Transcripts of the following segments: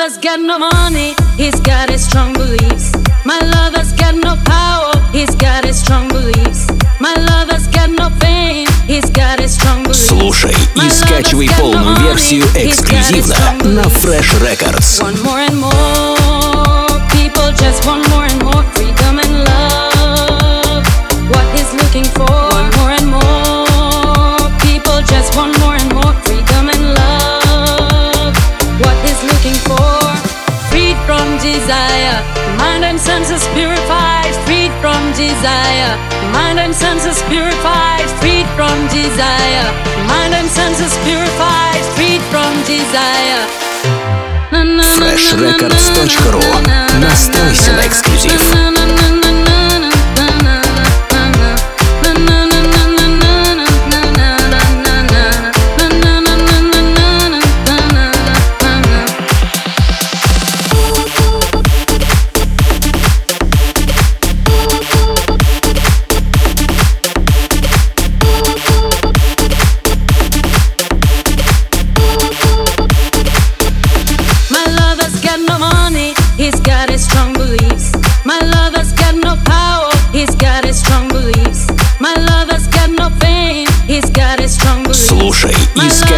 lover's got no money, he's got his strong beliefs. My lover's got no power, he's got his strong beliefs. My lover's got no fame, he's got his strong beliefs. Слушай и скачивай полную версию эксклюзивно на Fresh Records. One more and more, Mind and senses purified, freed from desire, mind and senses purified, freed from desire, mind and senses purified, freed from desire. FreshRecords.ru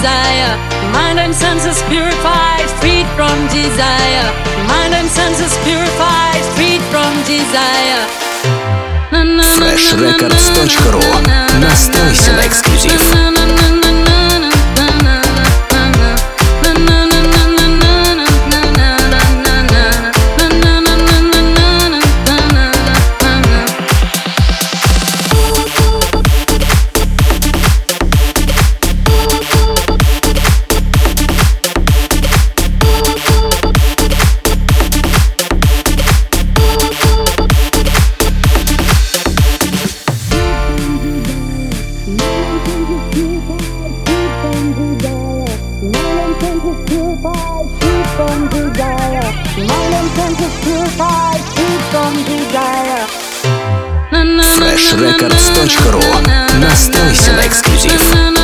desire, mind and senses purified, freed from desire, mind and senses purified, freed from desire. FreshRecords.ru Настойся on desire. My intentions purify, keep on desire. FreshRecords.ru Настройся на эксклюзив.